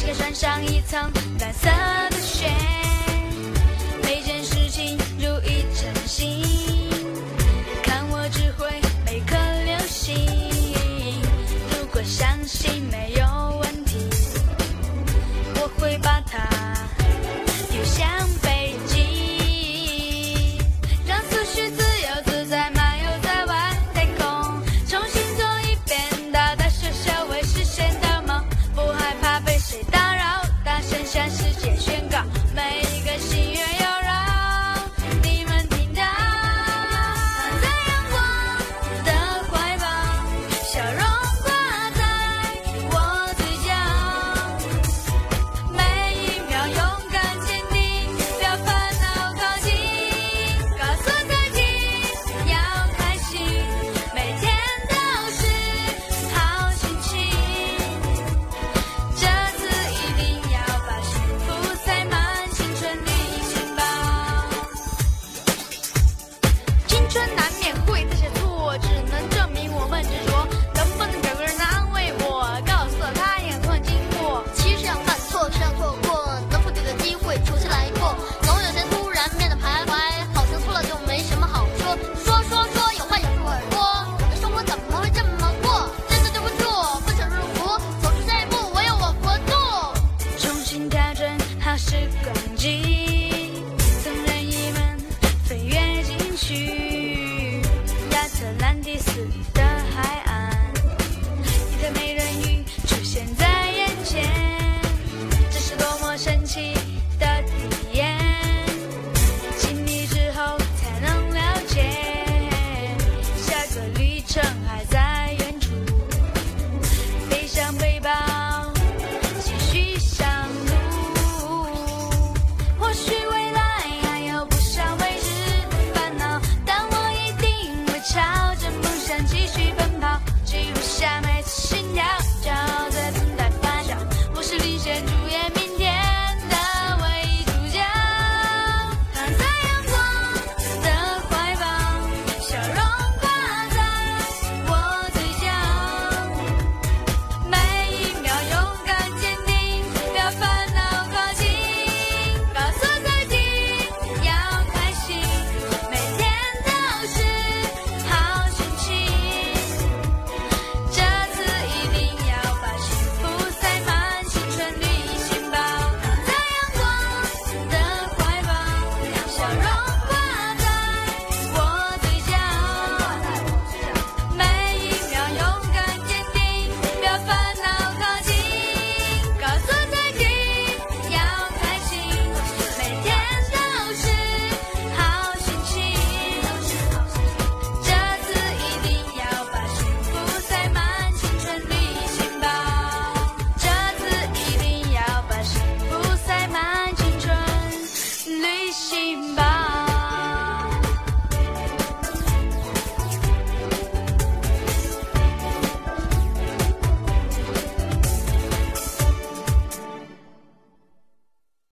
膝盖穿上一层蓝色的雪每件事情如一真心向世界宣告没特兰蒂斯的海岸，一条美人鱼出现在眼前，这是多么神奇的体验！经历之后才能了解，下个旅程。